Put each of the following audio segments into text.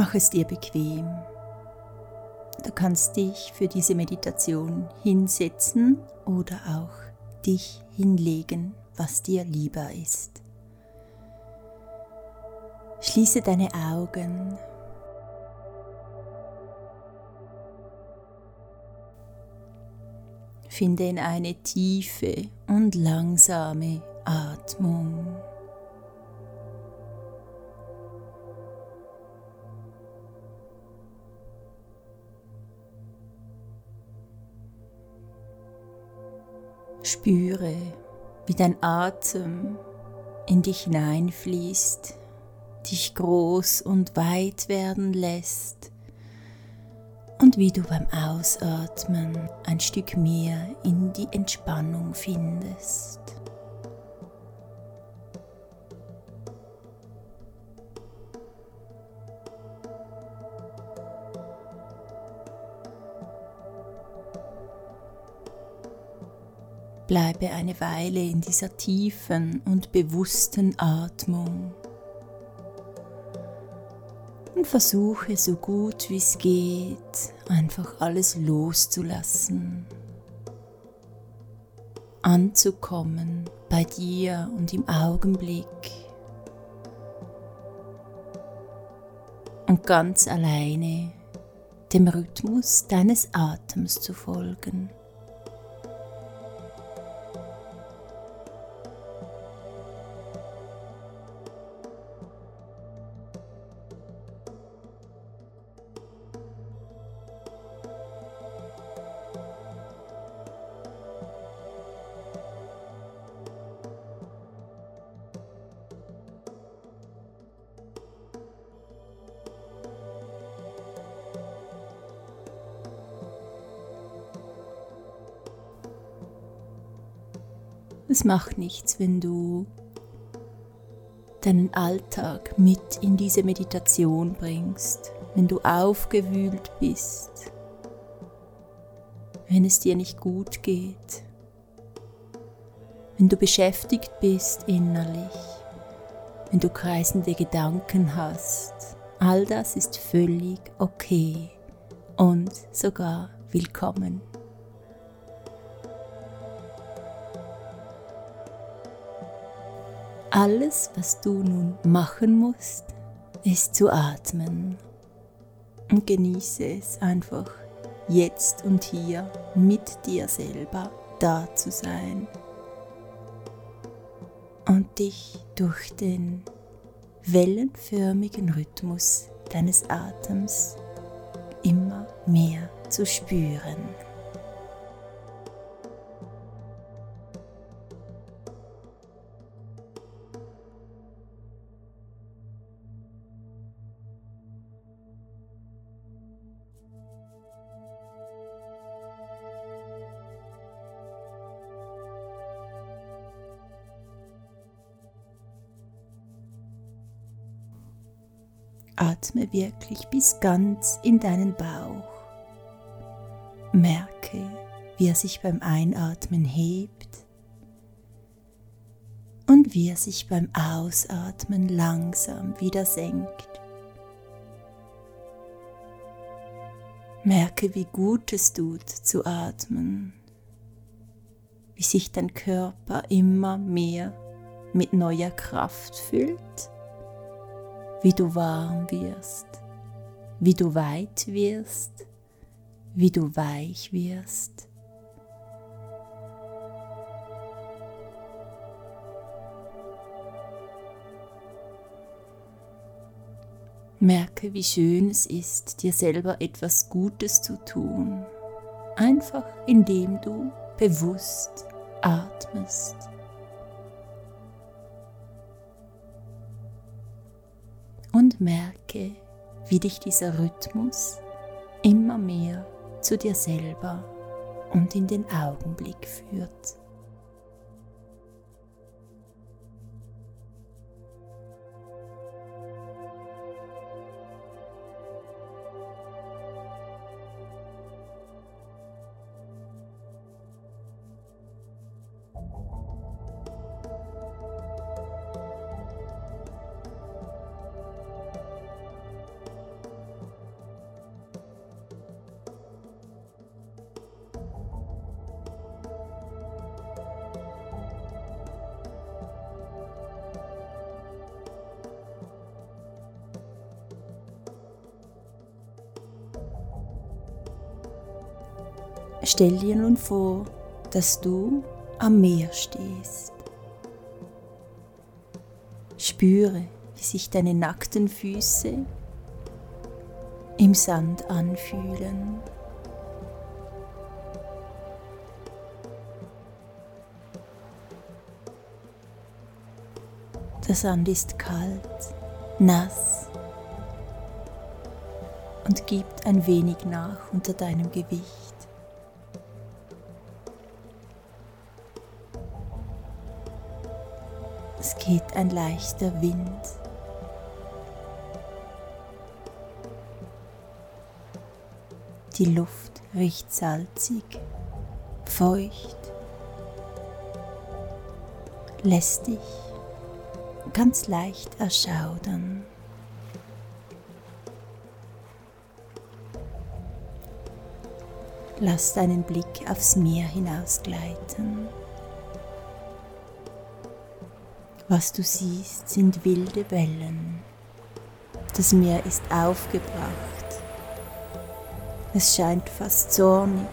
Mach es dir bequem. Du kannst dich für diese Meditation hinsetzen oder auch dich hinlegen, was dir lieber ist. Schließe deine Augen. Finde in eine tiefe und langsame Atmung. Spüre, wie dein Atem in dich hineinfließt, dich groß und weit werden lässt und wie du beim Ausatmen ein Stück mehr in die Entspannung findest. Bleibe eine Weile in dieser tiefen und bewussten Atmung. Und versuche so gut wie es geht einfach alles loszulassen, anzukommen bei dir und im Augenblick. Und ganz alleine dem Rhythmus deines Atems zu folgen. Es macht nichts, wenn du deinen Alltag mit in diese Meditation bringst, wenn du aufgewühlt bist, wenn es dir nicht gut geht, wenn du beschäftigt bist innerlich, wenn du kreisende Gedanken hast. All das ist völlig okay und sogar willkommen. Alles, was du nun machen musst, ist zu atmen. Und genieße es einfach, jetzt und hier mit dir selber da zu sein. Und dich durch den wellenförmigen Rhythmus deines Atems immer mehr zu spüren. Atme wirklich bis ganz in deinen Bauch. Merke, wie er sich beim Einatmen hebt und wie er sich beim Ausatmen langsam wieder senkt. Merke, wie gut es tut zu atmen, wie sich dein Körper immer mehr mit neuer Kraft füllt wie du warm wirst, wie du weit wirst, wie du weich wirst. Merke, wie schön es ist, dir selber etwas Gutes zu tun, einfach indem du bewusst atmest. Merke, wie dich dieser Rhythmus immer mehr zu dir selber und in den Augenblick führt. Stell dir nun vor, dass du am Meer stehst. Spüre, wie sich deine nackten Füße im Sand anfühlen. Der Sand ist kalt, nass und gibt ein wenig nach unter deinem Gewicht. Es geht ein leichter Wind. Die Luft riecht salzig, feucht, lässt dich ganz leicht erschaudern. Lass deinen Blick aufs Meer hinausgleiten. Was du siehst, sind wilde Wellen. Das Meer ist aufgebracht. Es scheint fast zornig.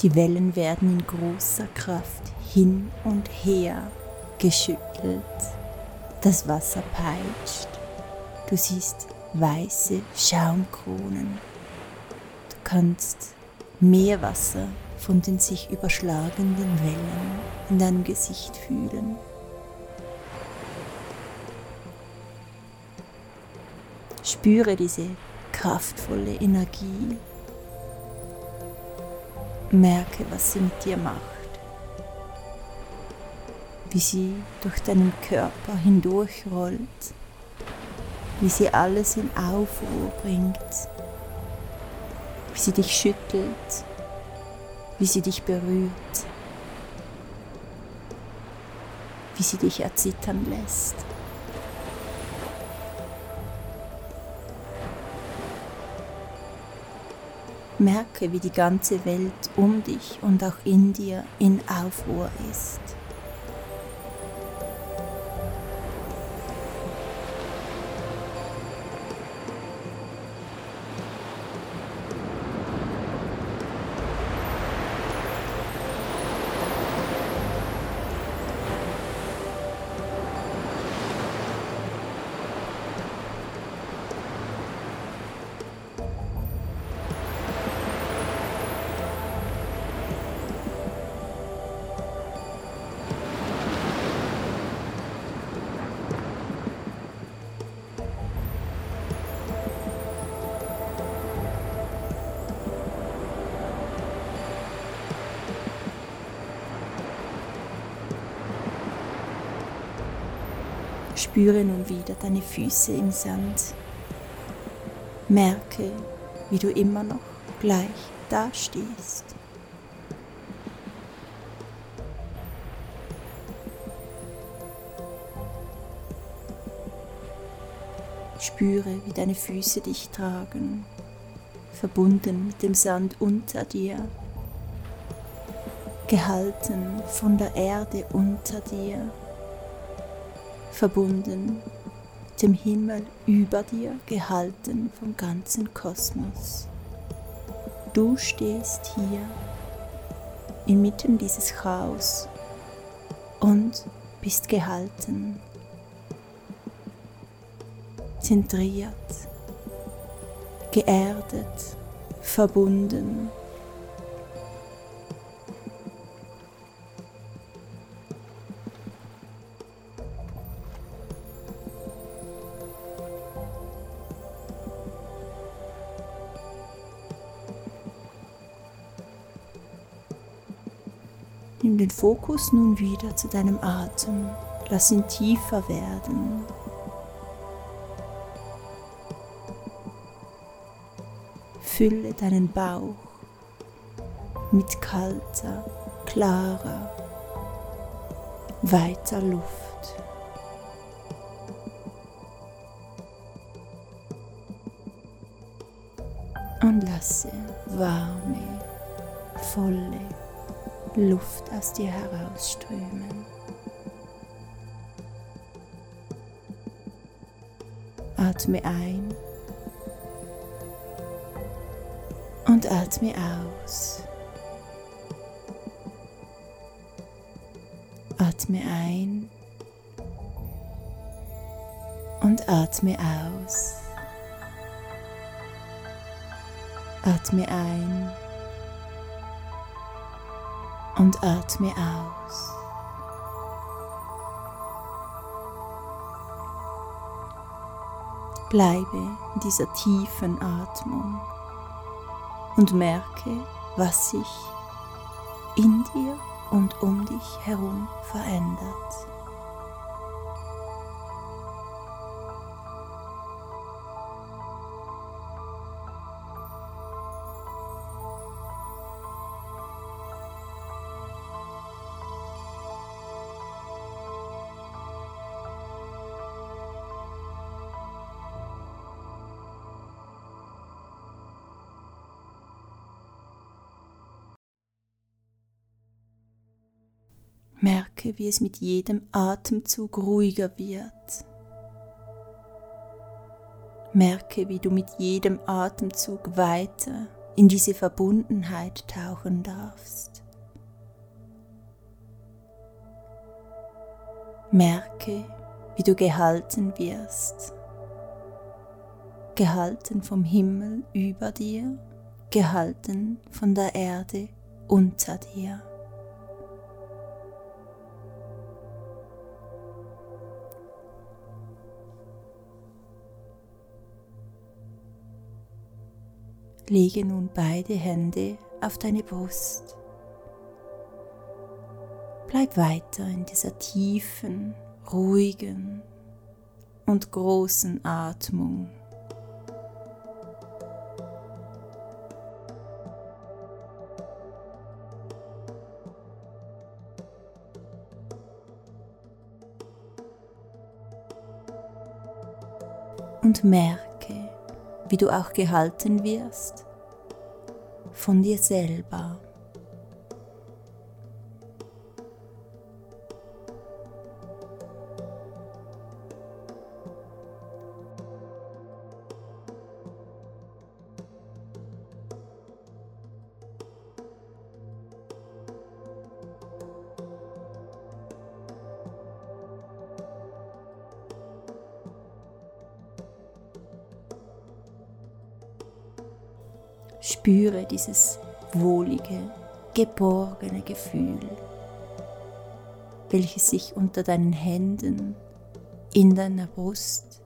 Die Wellen werden in großer Kraft hin und her geschüttelt. Das Wasser peitscht. Du siehst weiße Schaumkronen. Du kannst Meerwasser von den sich überschlagenden Wellen in deinem Gesicht fühlen. Spüre diese kraftvolle Energie. Merke, was sie mit dir macht. Wie sie durch deinen Körper hindurchrollt wie sie alles in Aufruhr bringt, wie sie dich schüttelt, wie sie dich berührt, wie sie dich erzittern lässt. Merke, wie die ganze Welt um dich und auch in dir in Aufruhr ist. Spüre nun wieder deine Füße im Sand. Merke, wie du immer noch gleich dastehst. Spüre, wie deine Füße dich tragen, verbunden mit dem Sand unter dir, gehalten von der Erde unter dir verbunden dem Himmel über dir, gehalten vom ganzen Kosmos. Du stehst hier inmitten dieses Chaos und bist gehalten, zentriert, geerdet, verbunden den Fokus nun wieder zu deinem Atem. Lass ihn tiefer werden. Fülle deinen Bauch mit kalter, klarer, weiter Luft. Und lasse warme, volle Luft aus dir herausströmen. Atme ein Und atme aus. Atme ein und atme aus. Atme ein und atme aus. Bleibe in dieser tiefen Atmung und merke, was sich in dir und um dich herum verändert. Merke, wie es mit jedem Atemzug ruhiger wird. Merke, wie du mit jedem Atemzug weiter in diese Verbundenheit tauchen darfst. Merke, wie du gehalten wirst. Gehalten vom Himmel über dir, gehalten von der Erde unter dir. Lege nun beide Hände auf deine Brust. Bleib weiter in dieser tiefen, ruhigen und großen Atmung. Und merke, wie du auch gehalten wirst von dir selber. Spüre dieses wohlige, geborgene Gefühl, welches sich unter deinen Händen in deiner Brust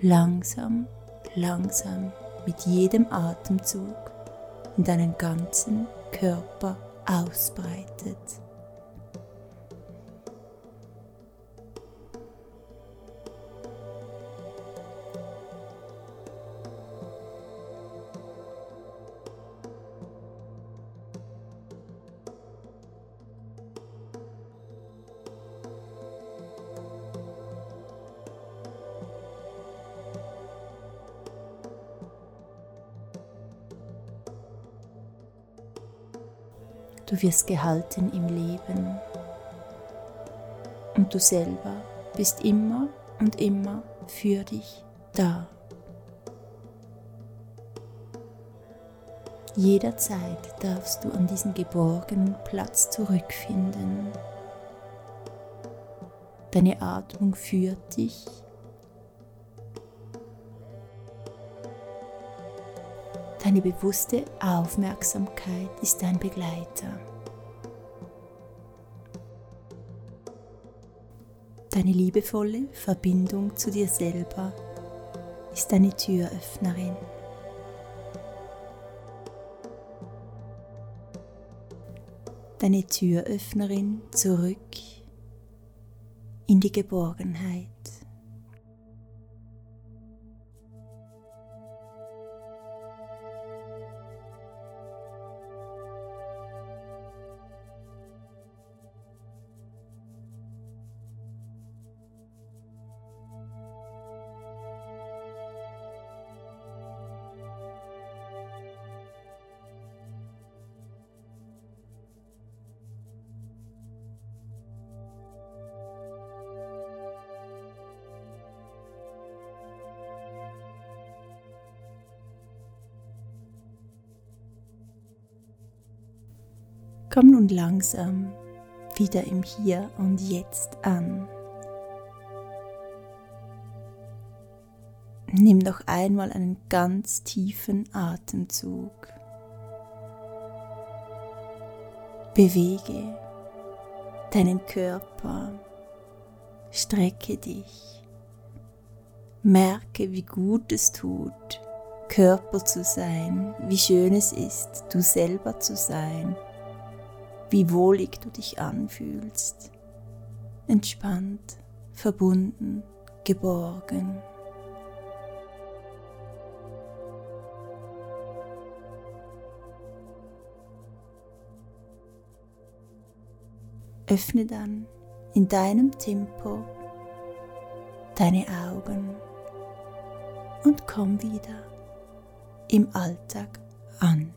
langsam, langsam mit jedem Atemzug in deinen ganzen Körper ausbreitet. Du wirst gehalten im Leben. Und du selber bist immer und immer für dich da. Jederzeit darfst du an diesen geborgenen Platz zurückfinden. Deine Atmung führt dich Deine bewusste Aufmerksamkeit ist dein Begleiter. Deine liebevolle Verbindung zu dir selber ist deine Türöffnerin. Deine Türöffnerin zurück in die Geborgenheit. Komm nun langsam wieder im Hier und Jetzt an. Nimm noch einmal einen ganz tiefen Atemzug. Bewege deinen Körper, strecke dich, merke, wie gut es tut, Körper zu sein, wie schön es ist, du selber zu sein wie wohlig du dich anfühlst, entspannt, verbunden, geborgen. Öffne dann in deinem Tempo deine Augen und komm wieder im Alltag an.